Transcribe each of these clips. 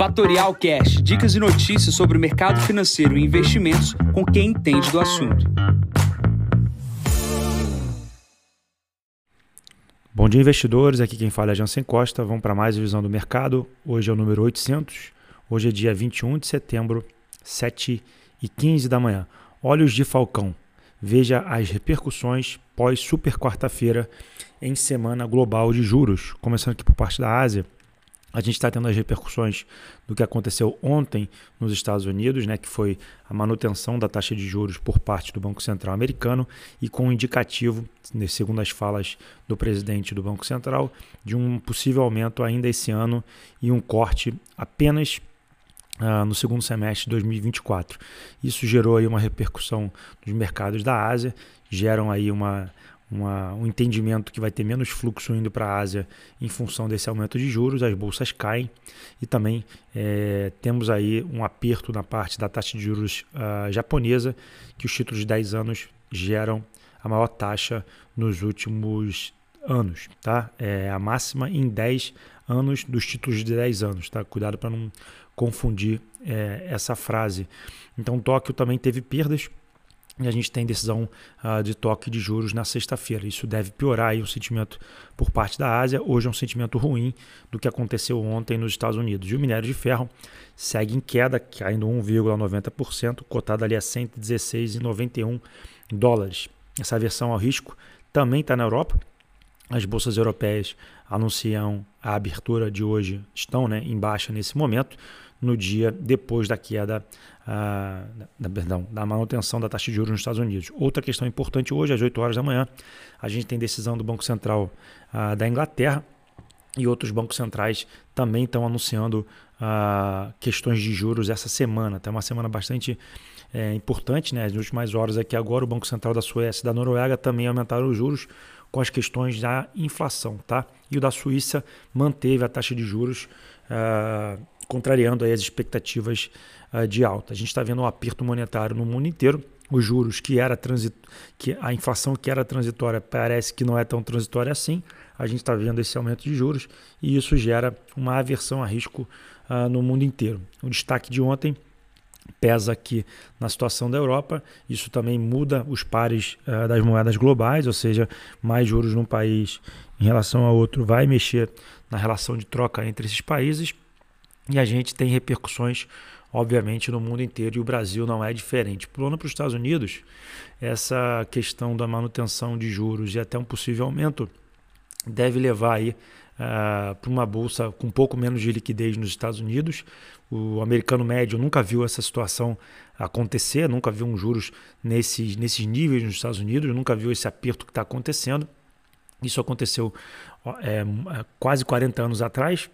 Fatorial Cash, dicas e notícias sobre o mercado financeiro e investimentos com quem entende do assunto. Bom dia, investidores. Aqui quem fala é Jansen Costa. Vamos para mais visão do mercado. Hoje é o número 800. Hoje é dia 21 de setembro, 7 e 15 da manhã. Olhos de Falcão. Veja as repercussões pós super quarta-feira em semana global de juros. Começando aqui por parte da Ásia. A gente está tendo as repercussões do que aconteceu ontem nos Estados Unidos, né, que foi a manutenção da taxa de juros por parte do Banco Central americano e com um indicativo, né, segundo as falas do presidente do Banco Central, de um possível aumento ainda esse ano e um corte apenas Uh, no segundo semestre de 2024. Isso gerou aí uma repercussão nos mercados da Ásia, geram aí uma, uma, um entendimento que vai ter menos fluxo indo para a Ásia em função desse aumento de juros, as bolsas caem e também é, temos aí um aperto na parte da taxa de juros uh, japonesa, que os títulos de 10 anos geram a maior taxa nos últimos anos, tá? É a máxima em 10 anos dos títulos de 10 anos, tá? Cuidado para não confundir é, essa frase. Então, Tóquio também teve perdas e a gente tem decisão uh, de toque de juros na sexta-feira. Isso deve piorar aí o sentimento por parte da Ásia. Hoje é um sentimento ruim do que aconteceu ontem nos Estados Unidos. E o minério de ferro segue em queda, caindo 1,90%, cotado ali a 116,91 dólares. Essa versão ao risco também está na Europa. As bolsas europeias anunciam a abertura de hoje, estão né, em baixa nesse momento no dia depois da queda, ah, da, perdão, da manutenção da taxa de juros nos Estados Unidos. Outra questão importante hoje, às 8 horas da manhã, a gente tem decisão do Banco Central ah, da Inglaterra e outros bancos centrais também estão anunciando ah, questões de juros essa semana. Está uma semana bastante é, importante, né? As últimas horas aqui agora, o Banco Central da Suécia e da Noruega também aumentaram os juros com as questões da inflação, tá? E o da Suíça manteve a taxa de juros uh, contrariando as expectativas uh, de alta. A gente está vendo um aperto monetário no mundo inteiro. Os juros que era transit... que a inflação que era transitória parece que não é tão transitória assim. A gente está vendo esse aumento de juros e isso gera uma aversão a risco uh, no mundo inteiro. O destaque de ontem pesa aqui na situação da Europa. Isso também muda os pares uh, das moedas globais, ou seja, mais juros num país em relação a outro vai mexer na relação de troca entre esses países. E a gente tem repercussões, obviamente, no mundo inteiro e o Brasil não é diferente. Pulando para os Estados Unidos, essa questão da manutenção de juros e até um possível aumento deve levar aí uh, para uma bolsa com um pouco menos de liquidez nos Estados Unidos. O americano médio nunca viu essa situação acontecer, nunca viu um juros nesses, nesses níveis nos Estados Unidos, nunca viu esse aperto que está acontecendo. Isso aconteceu é, quase 40 anos atrás,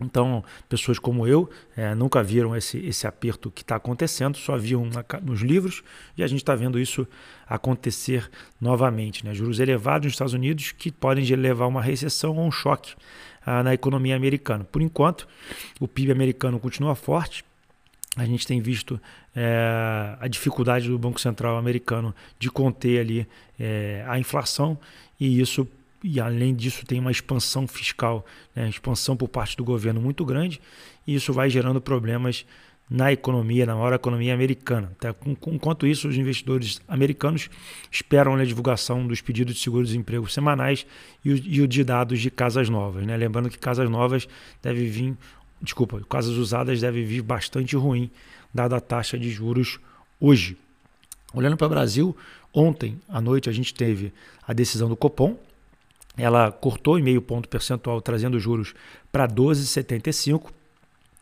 então, pessoas como eu é, nunca viram esse, esse aperto que está acontecendo, só viam na, nos livros e a gente está vendo isso acontecer novamente. Né? Juros elevados nos Estados Unidos que podem levar a uma recessão ou um choque ah, na economia americana. Por enquanto, o PIB americano continua forte. A gente tem visto é, a dificuldade do Banco Central americano de conter ali é, a inflação e isso e além disso tem uma expansão fiscal, né, expansão por parte do governo muito grande, e isso vai gerando problemas na economia, na maior economia americana. Tá? Enquanto isso, os investidores americanos esperam a divulgação dos pedidos de seguro-desemprego semanais e o, e o, de dados de casas novas. Né? Lembrando que casas novas deve vir, desculpa, casas usadas deve vir bastante ruim, dada a taxa de juros hoje. Olhando para o Brasil, ontem à noite a gente teve a decisão do Copom, ela cortou em meio ponto percentual, trazendo juros para 12,75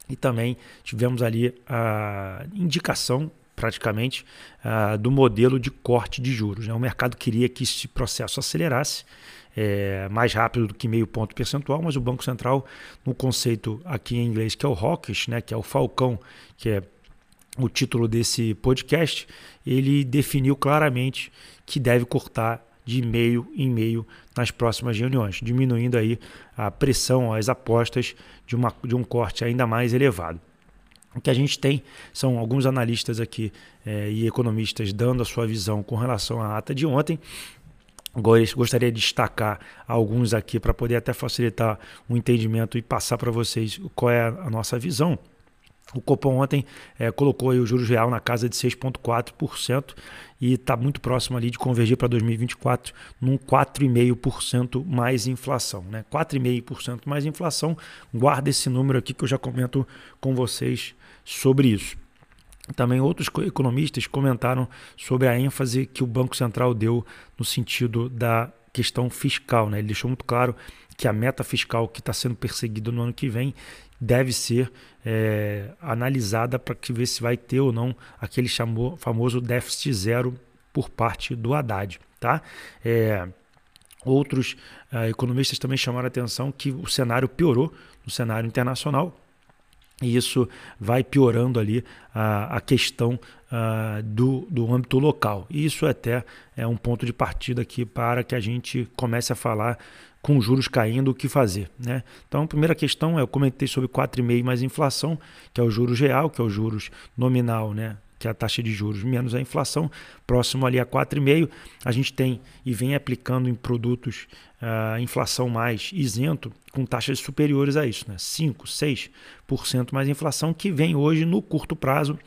e também tivemos ali a indicação praticamente do modelo de corte de juros. Né? O mercado queria que esse processo acelerasse é, mais rápido do que meio ponto percentual, mas o Banco Central, no conceito aqui em inglês, que é o hawkish, né? que é o falcão, que é o título desse podcast, ele definiu claramente que deve cortar de meio em meio nas próximas reuniões, diminuindo aí a pressão, as apostas de, uma, de um corte ainda mais elevado. O que a gente tem são alguns analistas aqui é, e economistas dando a sua visão com relação à ata de ontem. Gostaria de destacar alguns aqui para poder até facilitar o entendimento e passar para vocês qual é a nossa visão. O Copom ontem é, colocou o juros real na casa de 6,4% e está muito próximo ali de convergir para 2024 num 4,5% mais inflação. Né? 4,5% mais inflação, guarda esse número aqui que eu já comento com vocês sobre isso. Também outros economistas comentaram sobre a ênfase que o Banco Central deu no sentido da questão fiscal. Né? Ele deixou muito claro que a meta fiscal que está sendo perseguida no ano que vem deve ser é, analisada para que ver se vai ter ou não aquele chamou, famoso déficit zero por parte do Haddad. Tá? É, outros uh, economistas também chamaram a atenção que o cenário piorou no cenário internacional e isso vai piorando ali a, a questão uh, do, do âmbito local. E isso até é um ponto de partida aqui para que a gente comece a falar com juros caindo, o que fazer. Né? Então, a primeira questão é, eu comentei sobre 4,5 mais inflação, que é o juros real, que é o juros nominal, né? que é a taxa de juros menos a inflação, próximo ali a 4,5. A gente tem e vem aplicando em produtos uh, inflação mais isento, com taxas superiores a isso, né? 5, 6% mais inflação, que vem hoje no curto prazo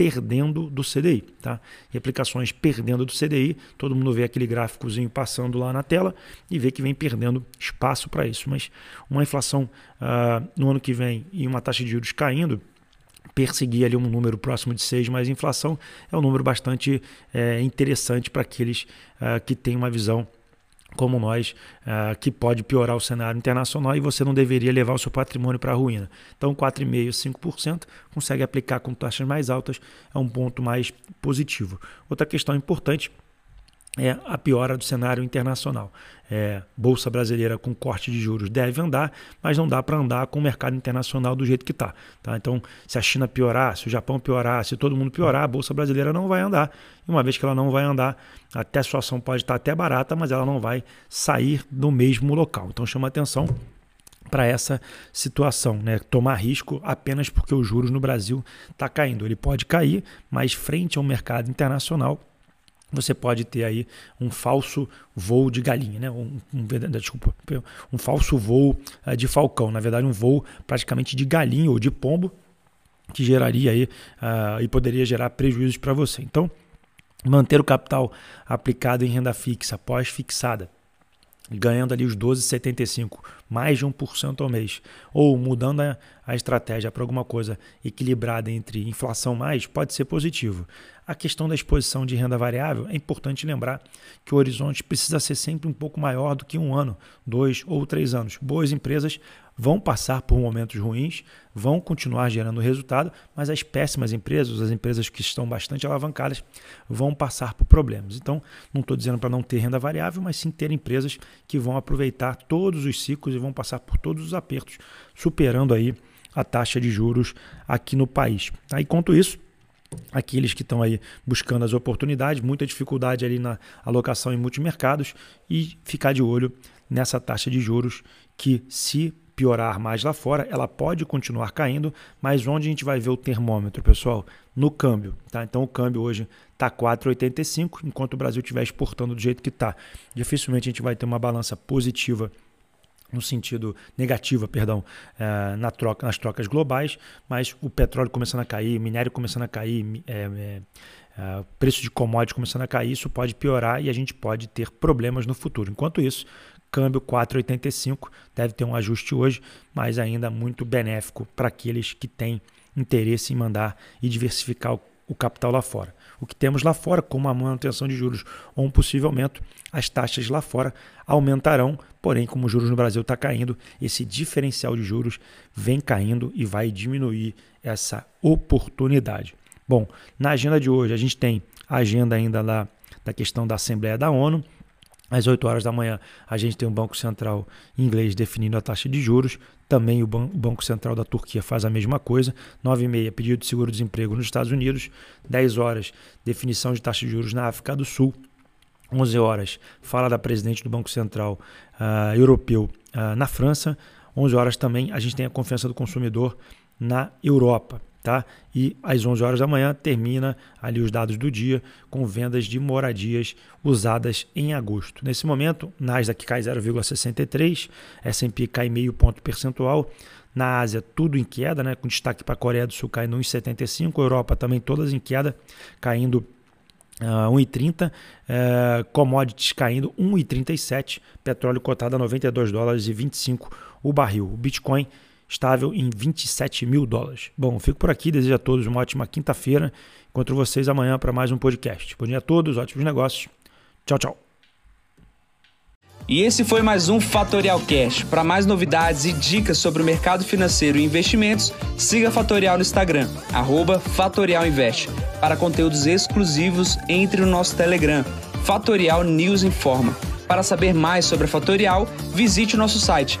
perdendo do CDI. Tá? Replicações perdendo do CDI, todo mundo vê aquele gráficozinho passando lá na tela e vê que vem perdendo espaço para isso. Mas uma inflação uh, no ano que vem e uma taxa de juros caindo, perseguir ali um número próximo de 6 mais inflação é um número bastante é, interessante para aqueles uh, que têm uma visão como nós, uh, que pode piorar o cenário internacional e você não deveria levar o seu patrimônio para a ruína. Então, 4,5%, 5%, consegue aplicar com taxas mais altas, é um ponto mais positivo. Outra questão importante é a piora do cenário internacional. É, Bolsa brasileira com corte de juros deve andar, mas não dá para andar com o mercado internacional do jeito que está. Tá? Então, se a China piorar, se o Japão piorar, se todo mundo piorar, a Bolsa brasileira não vai andar. E uma vez que ela não vai andar, até a sua ação pode estar até barata, mas ela não vai sair do mesmo local. Então, chama atenção para essa situação, né? Tomar risco apenas porque os juros no Brasil está caindo. Ele pode cair, mas frente ao mercado internacional você pode ter aí um falso voo de galinha, né? um, um, desculpa, um falso voo uh, de falcão, na verdade um voo praticamente de galinha ou de pombo, que geraria aí uh, e poderia gerar prejuízos para você. Então, manter o capital aplicado em renda fixa, pós-fixada, ganhando ali os 12,75, mais de 1% ao mês, ou mudando a, a estratégia para alguma coisa equilibrada entre inflação mais, pode ser positivo. A questão da exposição de renda variável, é importante lembrar que o horizonte precisa ser sempre um pouco maior do que um ano, dois ou três anos. Boas empresas vão passar por momentos ruins, vão continuar gerando resultado, mas as péssimas empresas, as empresas que estão bastante alavancadas, vão passar por problemas. Então, não estou dizendo para não ter renda variável, mas sim ter empresas que vão aproveitar todos os ciclos e vão passar por todos os apertos, superando aí a taxa de juros aqui no país. Tá? Enquanto isso, aqueles que estão aí buscando as oportunidades, muita dificuldade ali na alocação em multimercados e ficar de olho nessa taxa de juros que se piorar mais lá fora, ela pode continuar caindo, mas onde a gente vai ver o termômetro, pessoal? No câmbio. Tá? Então o câmbio hoje está 4,85, enquanto o Brasil estiver exportando do jeito que está. Dificilmente a gente vai ter uma balança positiva no sentido negativa, perdão, é, na troca, nas trocas globais, mas o petróleo começando a cair, minério começando a cair, é, é, preço de commodities começando a cair, isso pode piorar e a gente pode ter problemas no futuro. Enquanto isso, câmbio 4,85 deve ter um ajuste hoje, mas ainda muito benéfico para aqueles que têm interesse em mandar e diversificar o, o capital lá fora. O que temos lá fora, como a manutenção de juros ou um possível aumento, as taxas lá fora aumentarão, porém, como os juros no Brasil está caindo, esse diferencial de juros vem caindo e vai diminuir essa oportunidade. Bom, na agenda de hoje a gente tem a agenda ainda lá da questão da Assembleia da ONU, às 8 horas da manhã, a gente tem o Banco Central inglês definindo a taxa de juros. Também o, Banco Central da Turquia faz a mesma coisa. 9 e meia, pedido de seguro-desemprego nos Estados Unidos. 10 horas, definição de taxa de juros na África do Sul. 11 horas, fala da presidente do Banco Central uh, Europeu uh, na França. 11 horas também, a gente tem a confiança do consumidor na Europa. Tá? E às 11 horas da manhã termina ali os dados do dia com vendas de moradias usadas em agosto. Nesse momento, Nasdaq cai 0,63, S&P cai meio ponto percentual. Na Ásia, tudo em queda, né? com destaque para a Coreia do Sul caindo 1,75, Europa também todas em queda, caindo Uh, 1,30, uh, commodities caindo 1,37, petróleo cotado a 92 dólares e 25 o barril. O Bitcoin estável em 27 mil dólares. Bom, fico por aqui, desejo a todos uma ótima quinta-feira. Encontro vocês amanhã para mais um podcast. Bom dia a todos, ótimos negócios. Tchau, tchau. E esse foi mais um Fatorial Cash. Para mais novidades e dicas sobre o mercado financeiro e investimentos, siga Fatorial no Instagram, @fatorialinvest. Para conteúdos exclusivos, entre no nosso Telegram, Fatorial News Informa. Para saber mais sobre a Fatorial, visite o nosso site